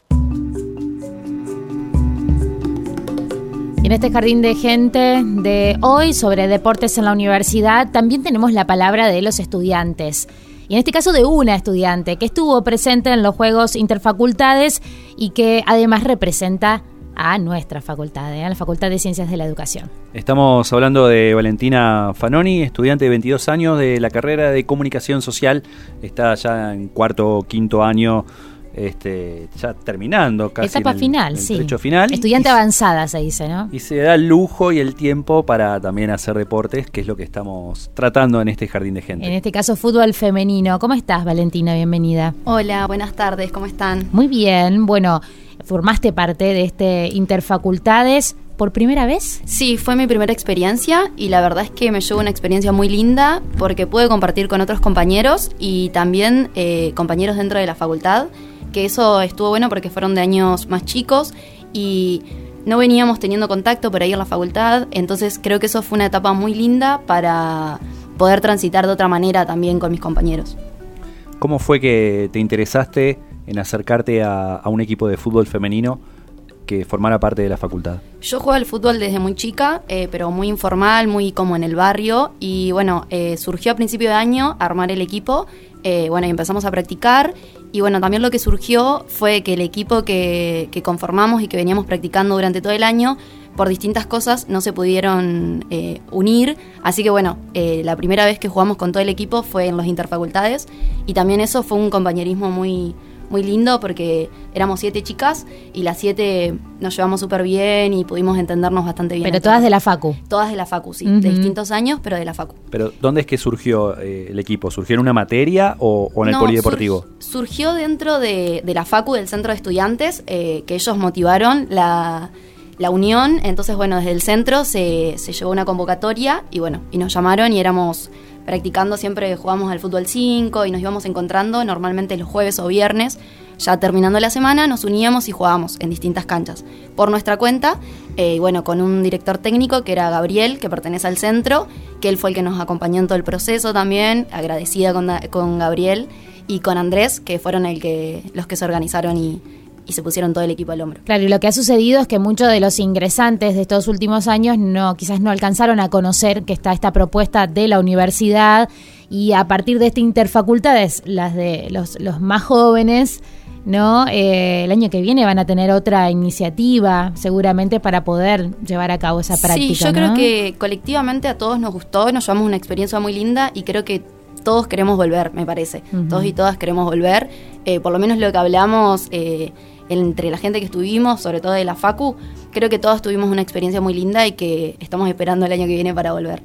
En este jardín de gente de hoy sobre deportes en la universidad también tenemos la palabra de los estudiantes. En este caso de una estudiante que estuvo presente en los Juegos Interfacultades y que además representa a nuestra facultad, ¿eh? a la Facultad de Ciencias de la Educación. Estamos hablando de Valentina Fanoni, estudiante de 22 años de la carrera de Comunicación Social. Está ya en cuarto o quinto año, este, ya terminando casi. Etapa en el- final, en el sí. trecho final. Estudiante avanzada se dice, ¿no? Y se da el lujo y el tiempo para también hacer deportes, que es lo que estamos tratando en este jardín de gente. En este caso, fútbol femenino. ¿Cómo estás, Valentina? Bienvenida. Hola, buenas tardes, ¿cómo están? Muy bien. Bueno, formaste parte de este Interfacultades por primera vez. Sí, fue mi primera experiencia y la verdad es que me llevó una experiencia muy linda porque pude compartir con otros compañeros y también eh, compañeros dentro de la facultad, que eso estuvo bueno porque fueron de años más chicos y no veníamos teniendo contacto por ahí en la facultad, entonces creo que eso fue una etapa muy linda para poder transitar de otra manera también con mis compañeros. ¿Cómo fue que te interesaste en acercarte a, a un equipo de fútbol femenino que formara parte de la facultad? Yo juego al fútbol desde muy chica, eh, pero muy informal, muy como en el barrio. Y bueno, eh, surgió a principio de año armar el equipo. Eh, bueno, y empezamos a practicar. Y bueno, también lo que surgió fue que el equipo que, que conformamos y que veníamos practicando durante todo el año, por distintas cosas, no se pudieron eh, unir. Así que bueno, eh, la primera vez que jugamos con todo el equipo fue en los interfacultades. Y también eso fue un compañerismo muy, muy lindo porque éramos siete chicas y las siete nos llevamos súper bien y pudimos entendernos bastante bien. Pero todas de la Facu. Todas de la Facu, sí. De distintos años, pero de la Facu. Pero ¿dónde es que surgió eh, el equipo? ¿Surgió en una materia o, o en el No, polideportivo? sur- surgió dentro de, de la Facu, del centro de estudiantes, eh, que ellos motivaron la, la unión. Entonces, bueno, desde el centro se, se llevó una convocatoria y bueno, y nos llamaron y éramos practicando, siempre jugamos al fútbol 5 y nos íbamos encontrando normalmente los jueves o viernes. Ya terminando la semana nos uníamos y jugábamos en distintas canchas. Por nuestra cuenta, eh, y bueno, con un director técnico que era Gabriel, que pertenece al centro, que él fue el que nos acompañó en todo el proceso también, agradecida con, con Gabriel y con Andrés, que fueron el que, los que se organizaron y, y se pusieron todo el equipo al hombro. Claro, y lo que ha sucedido es que muchos de los ingresantes de estos últimos años no, quizás no alcanzaron a conocer que está esta propuesta de la universidad y a partir de esta interfacultades, las de los, los más jóvenes, ¿no? Eh, el año que viene van a tener otra iniciativa, seguramente, para poder llevar a cabo esa práctica. Sí, yo ¿no? creo que colectivamente a todos nos gustó, nos llevamos una experiencia muy linda y creo que todos queremos volver, me parece. Todos y todas queremos volver. Eh, por lo menos lo que hablamos eh, entre la gente que estuvimos, sobre todo de la Facu, creo que todos tuvimos una experiencia muy linda y que estamos esperando el año que viene para volver.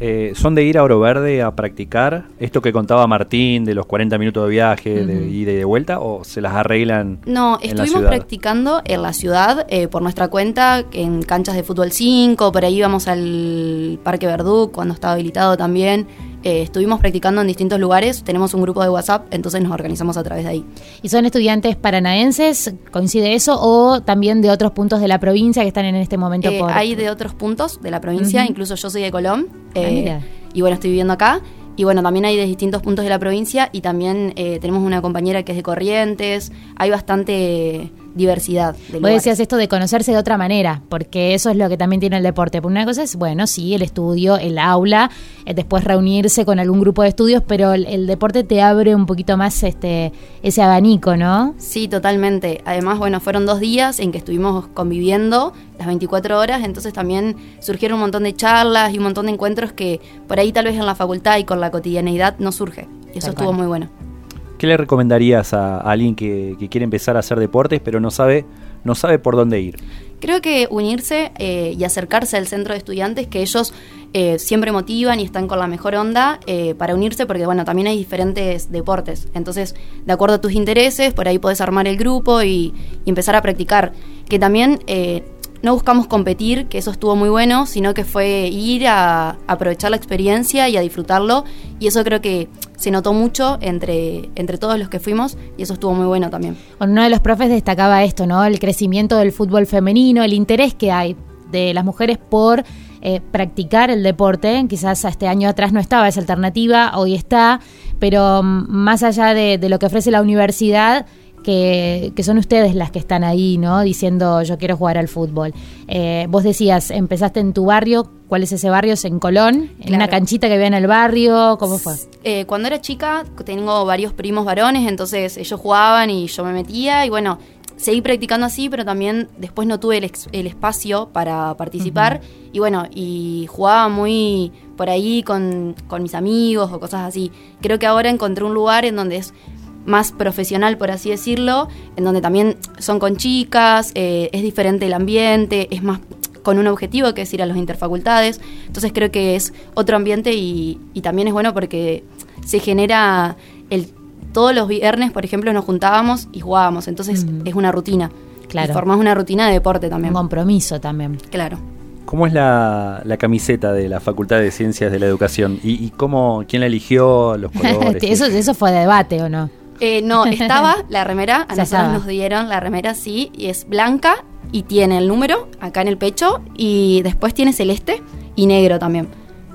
Eh, ¿Son de ir a Oro Verde a practicar esto que contaba Martín de los 40 minutos de viaje de Ujú. ida y de vuelta o se las arreglan No, en la estuvimos ciudad? practicando en la ciudad eh, por nuestra cuenta, en canchas de fútbol 5, por ahí íbamos al Parque Verdú cuando estaba habilitado también. Eh, estuvimos practicando en distintos lugares, tenemos un grupo de WhatsApp, entonces nos organizamos a través de ahí. ¿Y son estudiantes paranaenses? ¿Coincide eso? ¿O también de otros puntos de la provincia que están en este momento Eh, por...? hay de otros puntos de la provincia, incluso yo soy de Colón, Ah, eh, y bueno, estoy viviendo acá. Y bueno, también hay de distintos puntos de la provincia y también eh, tenemos una compañera que es de Corrientes, hay bastante diversidad de Vos decías esto de conocerse de otra manera, porque eso es lo que también tiene el deporte. Por una cosa es, bueno, sí, el estudio, el aula, eh, después reunirse con algún grupo de estudios, pero el, el deporte te abre un poquito más este ese abanico, ¿no? Sí, totalmente. Además, bueno, fueron dos días en que estuvimos conviviendo las 24 horas, entonces también surgieron un montón de charlas y un montón de encuentros que por ahí tal vez en la facultad y con la cotidianeidad no surge. Y eso Tal estuvo cual. muy bueno. ¿Qué le recomendarías a, alguien que, quiere empezar a hacer deportes pero no sabe, no sabe por dónde ir? Creo que unirse eh, y acercarse al centro de estudiantes, que ellos eh, siempre motivan y están con la mejor onda eh, para unirse, porque bueno, también hay diferentes deportes. Entonces, de acuerdo a tus intereses, por ahí podés armar el grupo y, y empezar a practicar. Que también no buscamos competir, que eso estuvo muy bueno, sino que fue ir a aprovechar la experiencia y a disfrutarlo. Y eso creo que se notó mucho entre, entre todos los que fuimos y eso estuvo muy bueno también. Uno de los profes destacaba esto, ¿no? El crecimiento del fútbol femenino, el interés que hay de las mujeres por eh, practicar el deporte. Quizás este año atrás no estaba esa alternativa, hoy está, pero mm, más allá de lo que ofrece la universidad, que, que son ustedes las que están ahí, ¿no? Diciendo yo quiero jugar al fútbol. Eh, vos decías, empezaste en tu barrio, ¿cuál es ese barrio? ¿Es en Colón? ¿En Claro. una canchita que había en el barrio? ¿Cómo fue? Eh, cuando era chica tengo varios primos varones, entonces ellos jugaban y yo me metía y bueno, seguí practicando así, pero también después no tuve el espacio para participar y bueno, y jugaba muy por ahí con, con mis amigos o cosas así. Creo que ahora encontré un lugar en donde es más profesional, por así decirlo, en donde también son con chicas, eh, es diferente el ambiente, es más con un objetivo que es ir a las interfacultades. Entonces creo que es otro ambiente y, y también es bueno porque se genera el todos los viernes, por ejemplo, nos juntábamos y jugábamos. Entonces es una rutina. Claro. Y formás una rutina de deporte también. Un compromiso también. Claro. ¿Cómo es la, la camiseta de la Facultad de Ciencias de la Educación? ¿Y, y cómo, quién la eligió, los colores? eso, eso fue debate, ¿o no? Eh, no, estaba la remera, a nosotros estaba. nos dieron la remera, sí, y es blanca y tiene el número acá en el pecho y después tiene celeste y negro también.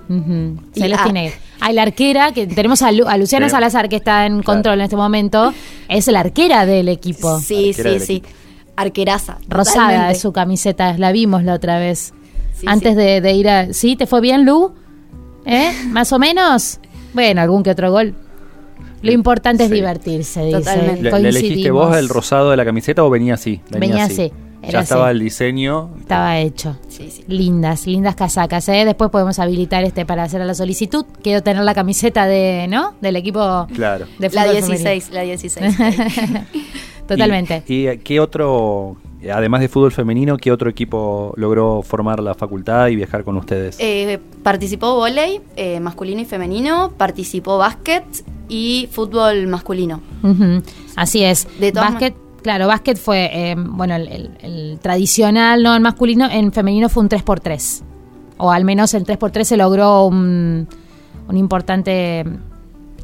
Ujú. Y- Celeste ah. y negro. Ah, y la arquera, que tenemos a, Lu- a Luciana Sí. Salazar, que está en control en este momento, es la arquera del equipo. Sí, Arquera sí, sí. arqueraza. Rosada totalmente. es su camiseta, la vimos la otra vez. Sí, Antes sí. De, de ir a... ¿Sí? ¿Te fue bien, Lu? ¿Eh? ¿Más o menos? Bueno, algún que otro gol. Lo importante es divertirse, dice. Totalmente. ¿Le, le elegiste vos el rosado de la camiseta o venía así? Venía así, Ya era estaba así. el diseño. Estaba hecho. Sí, sí. Lindas, lindas casacas, ¿eh? Después podemos habilitar este para hacer la solicitud. Quiero tener la camiseta de, ¿no? Del equipo Claro. de La fútbol 16, la 16. femenino. Totalmente. ¿Y, y qué otro, además de fútbol femenino, qué otro equipo logró formar la facultad y viajar con ustedes? Eh, participó volei eh, masculino y femenino, participó básquet y fútbol masculino. Así es. De todas básquet, claro, básquet fue, eh, bueno, el, el- el tradicional, no el masculino, en femenino fue un 3x3. O al menos el 3x3 se logró un, un importante...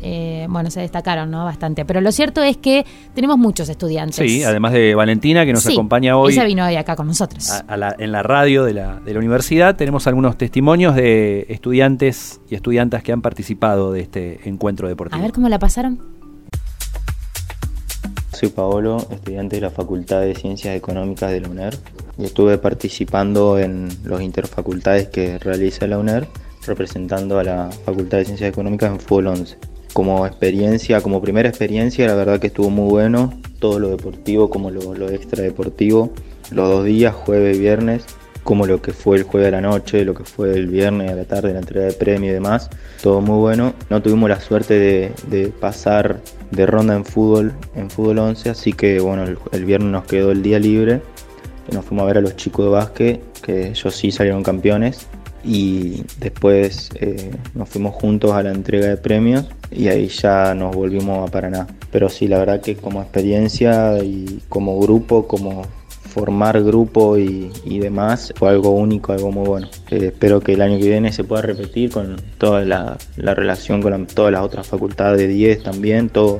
eh, bueno, se destacaron, ¿no? Bastante. Pero lo cierto es que tenemos muchos estudiantes. Sí, además de Valentina, que nos Sí, acompaña hoy Ella vino hoy acá con nosotros. a- a la- en la radio de la, de la universidad, tenemos algunos testimonios de estudiantes y estudiantas que han participado de este encuentro deportivo. A ver cómo la pasaron. Soy Paolo, estudiante de la Facultad de Ciencias Económicas de la UNER y estuve participando en los interfacultades que realiza la UNER representando a la Facultad de Ciencias Económicas en Fútbol 11. Como experiencia, como primera experiencia, la verdad que estuvo muy bueno, todo lo deportivo como lo, lo extradeportivo, los dos días, jueves y viernes, como lo que fue el jueves a la noche, lo que fue el viernes a la tarde, la entrega de premio y demás, todo muy bueno. No tuvimos la suerte de, pasar de ronda en fútbol, en fútbol 11, así que bueno, el, el viernes nos quedó el día libre, nos fuimos a ver a los chicos de básquet, que ellos sí salieron campeones, y después eh, nos fuimos juntos a la entrega de premios y ahí ya nos volvimos a Paraná. Pero sí, la verdad que como experiencia y como grupo, como formar grupo y, y demás fue algo único, algo muy bueno. Eh, espero que el año que viene se pueda repetir con toda la, la relación con todas las otras facultades de 10 también, todo,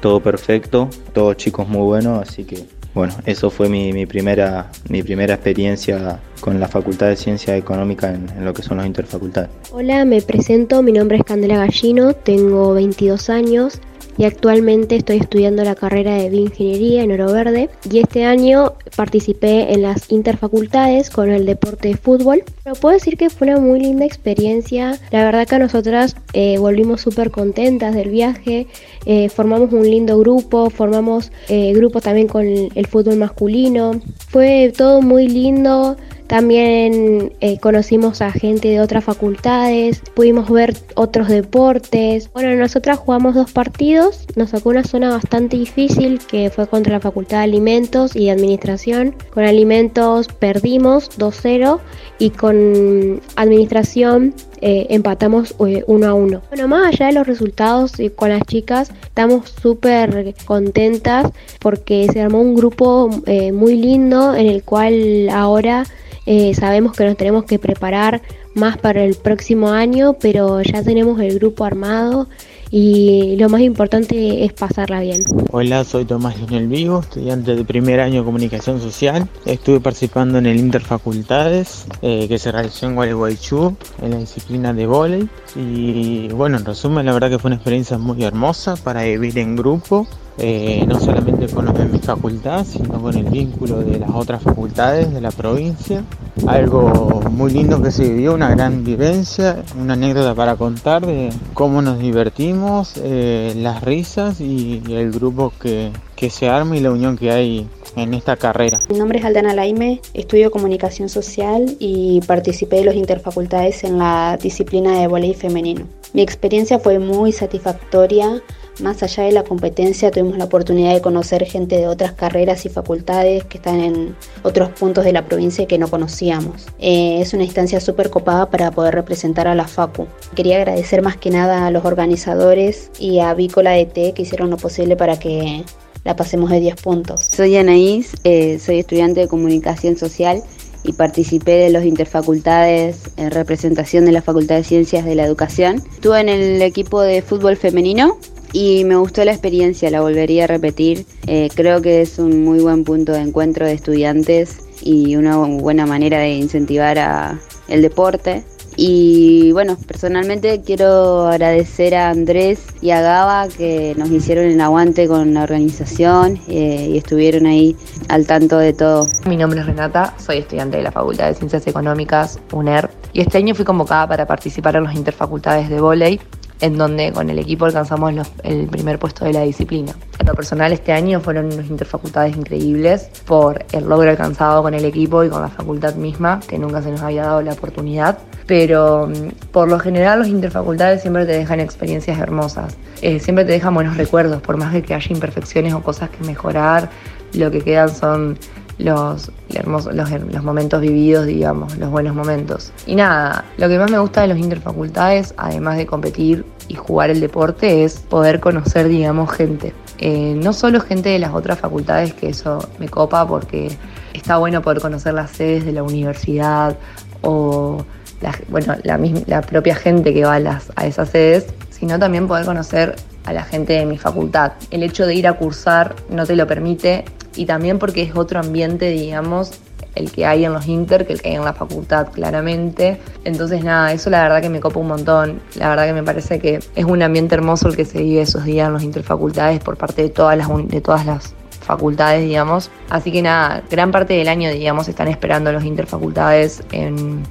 todo perfecto, todos chicos muy buenos, así que bueno, eso fue mi, mi primera, mi primera experiencia con la Facultad de Ciencias Económicas en, en lo que son los interfacultades. Hola, me presento, mi nombre es Candela Gallino, tengo 22 años y actualmente estoy estudiando la carrera de bioingeniería en Oro Verde y este año participé en las interfacultades con el deporte de fútbol. Pero puedo decir que fue una muy linda experiencia, la verdad que nosotras eh, volvimos súper contentas del viaje, eh, formamos un lindo grupo, formamos eh, grupo también con el fútbol masculino, fue todo muy lindo. También eh, conocimos a gente de otras facultades, pudimos ver otros deportes. Bueno, nosotras jugamos dos partidos, nos sacó una zona bastante difícil que fue contra la Facultad de Alimentos y Administración. Con Alimentos perdimos 2-0 y con Administración eh, empatamos 1 a 1. Bueno, más allá de los resultados y con las chicas, estamos súper contentas porque se armó un grupo eh, muy lindo en el cual ahora eh, sabemos que nos tenemos que preparar más para el próximo año, pero ya tenemos el grupo armado y lo más importante es pasarla bien. Hola, soy Tomás Leonel Vigo, estudiante de primer año de comunicación social. Estuve participando en el Interfacultades eh, que se realizó en Gualeguaychú en la disciplina de vóley. Y bueno, en resumen, la verdad que fue una experiencia muy hermosa para vivir en grupo. eh, no solamente con los de mi facultad, sino con el vínculo de las otras facultades de la provincia. Algo muy lindo que se vivió, una gran vivencia, una anécdota para contar de cómo nos divertimos, eh, las risas y, y el grupo que, que se arma y la unión que hay en esta carrera. Mi nombre es Aldana Laime, estudio comunicación social y participé de los interfacultades en la disciplina de voleibol femenino. Mi experiencia fue muy satisfactoria. Más allá de la competencia, tuvimos la oportunidad de conocer gente de otras carreras y facultades que están en otros puntos de la provincia que no conocíamos. Eh, es una instancia súper copada para poder representar a la FACU. Quería agradecer más que nada a los organizadores y a Vícola de T que hicieron lo posible para que la pasemos de 10 puntos. Soy Anaís, eh, soy estudiante de comunicación social y participé de los interfacultades en representación de la Facultad de Ciencias de la Educación. Estuve en el equipo de fútbol femenino y me gustó la experiencia, la volvería a repetir. Eh, creo que es un muy buen punto de encuentro de estudiantes y una buena manera de incentivar el deporte Y bueno, personalmente quiero agradecer a Andrés y a Gaba que nos hicieron el aguante con la organización eh, y estuvieron ahí al tanto de todo. Mi nombre es Renata, soy estudiante de la Facultad de Ciencias Económicas, UNER, y este año fui convocada para participar en los interfacultades de volei en donde con el equipo alcanzamos el primer puesto de la disciplina. En lo personal este año fueron unos interfacultades increíbles por el logro alcanzado con el equipo y con la facultad misma, que nunca se nos había dado la oportunidad. Pero mm, por lo general los interfacultades siempre te dejan experiencias hermosas, Eh, siempre te dejan buenos recuerdos, por más que haya imperfecciones o cosas que mejorar, lo que quedan son los, hermosos, los, momentos vividos, digamos, los buenos momentos. Y nada, lo que más me gusta de los interfacultades, además de competir y jugar el deporte, es poder conocer, digamos, gente. Eh, no solo gente de las otras facultades, que eso me copa porque está bueno poder conocer las sedes de la universidad o la, bueno, la, propia gente que va a, a esas sedes, sino también poder conocer a la gente de mi facultad. El hecho de ir a cursar no te lo permite y también porque es otro ambiente, digamos, el que hay en los inter que el que hay en la facultad, claramente. Entonces, nada, eso la verdad que me copa un montón. La verdad que me parece que es un ambiente hermoso el que se vive esos días en los interfacultades por parte de todas las, de todas las facultades, digamos. Así que nada, gran parte del año, digamos, están esperando los interfacultades en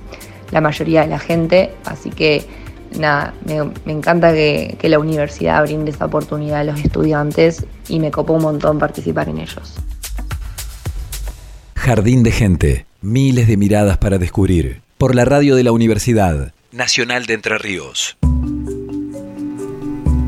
la mayoría de la gente. Así que nada, me, encanta que, que la universidad brinde esa oportunidad a los estudiantes y me copó un montón participar en ellos. Jardín de gente, miles de miradas para descubrir. Por la radio de la Universidad Nacional de Entre Ríos.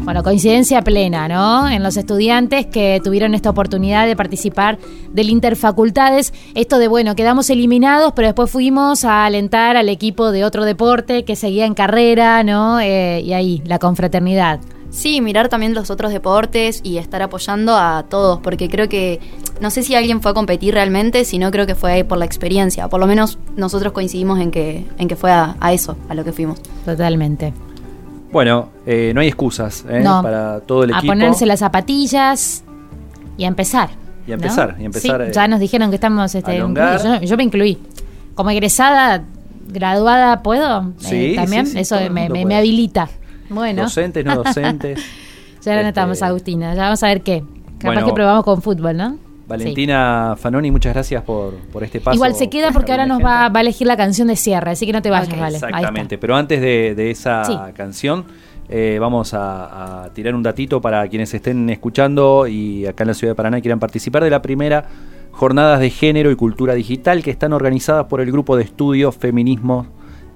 Bueno, coincidencia plena, ¿no? En los estudiantes que tuvieron esta oportunidad de participar del Interfacultades. Esto de, bueno, quedamos eliminados, pero después fuimos a alentar al equipo de otro deporte que seguía en carrera, ¿no? Eh, y ahí, la confraternidad. Sí, mirar también los otros deportes y estar apoyando a todos, porque creo que, no sé si alguien fue a competir realmente, sino creo que fue ahí por la experiencia. Por lo menos nosotros coincidimos en que, en que fue a, a eso, a lo que fuimos. Totalmente. Bueno, eh, no hay excusas ¿eh? No. para todo el A equipo. ponerse las zapatillas y a empezar. Y a ¿no? empezar, y a empezar, Sí, eh, ya nos dijeron que estamos este. Yo, yo me incluí. Como egresada, graduada, ¿puedo? Sí, Eh, También, sí, sí, eso me, me habilita. Bueno. Docentes, no docentes. ya no Este, estamos, Agustina. Ya vamos a ver qué. Capaz Bueno. que probamos con fútbol, ¿no? Valentina Fanoni, muchas gracias por, por este paso. Igual se queda porque ahora nos va, va a elegir la canción de cierre, así que no te vayas, Ok. vale. Exactamente, pero antes de, de esa Sí. canción, eh, vamos a, a tirar un datito para quienes estén escuchando y acá en la ciudad de Paraná quieran participar de la primera Jornadas de Género y Cultura Digital que están organizadas por el Grupo de Estudios Feminismo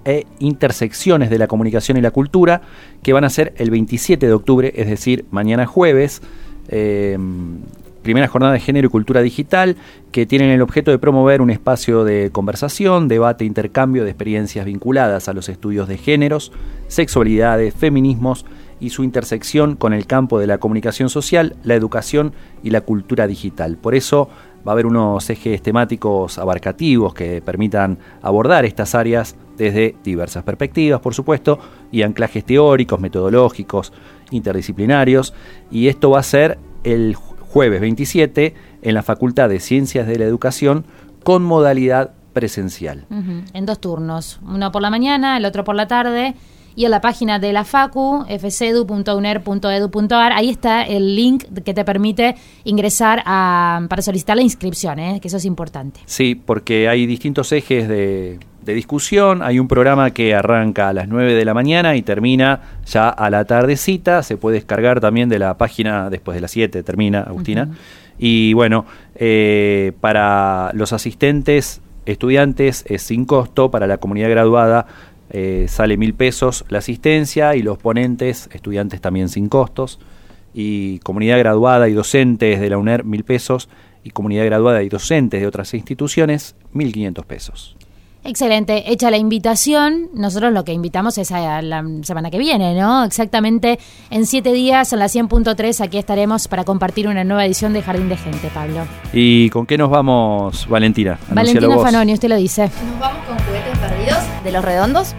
e Intersecciones de la Comunicación y la Cultura, que van a ser el 27 de octubre, es decir, mañana jueves. eh, primera jornada de género y cultura digital que tienen el objeto de promover un espacio de conversación, debate intercambio de experiencias vinculadas a los estudios de géneros, sexualidades, feminismos y su intersección con el campo de la comunicación social, la educación y la cultura digital. Por eso va a haber unos ejes temáticos abarcativos que permitan abordar estas áreas desde diversas perspectivas, por supuesto, y anclajes teóricos, metodológicos, interdisciplinarios, y esto va a ser el jueves 27 en la Facultad de Ciencias de la Educación con modalidad presencial. En dos turnos, uno por la mañana, el otro por la tarde. Y en la página de la FACU, fcedu.uner.edu.ar, ahí está el link que te permite ingresar a, para solicitar la inscripción, ¿eh? que eso es importante. Sí, porque hay distintos ejes de, de discusión. Hay un programa que arranca a las 9 de la mañana y termina ya a la tardecita. Se puede descargar también de la página después de las 7, termina, Agustina. Y bueno, eh, para los asistentes, estudiantes, es sin costo. Para la comunidad graduada eh, sale mil pesos la asistencia y los ponentes, estudiantes también sin costos. Y comunidad graduada y docentes de la UNER, mil pesos. Y comunidad graduada y docentes de otras instituciones, mil quinientos pesos. Excelente, hecha la invitación, nosotros lo que invitamos es a la semana que viene, ¿no? Exactamente en siete días, en la 100.3, aquí estaremos para compartir una nueva edición de Jardín de Gente, Pablo. ¿Y con qué nos vamos, Valentina? Anuncialo Valentina vos. Fanoni, usted lo dice. Nos vamos con de los redondos.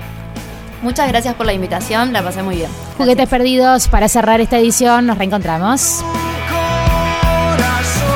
Muchas gracias por la invitación, la pasé muy bien. Juguetes perdidos para cerrar esta edición, nos reencontramos. Yo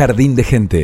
Jardín de Gente.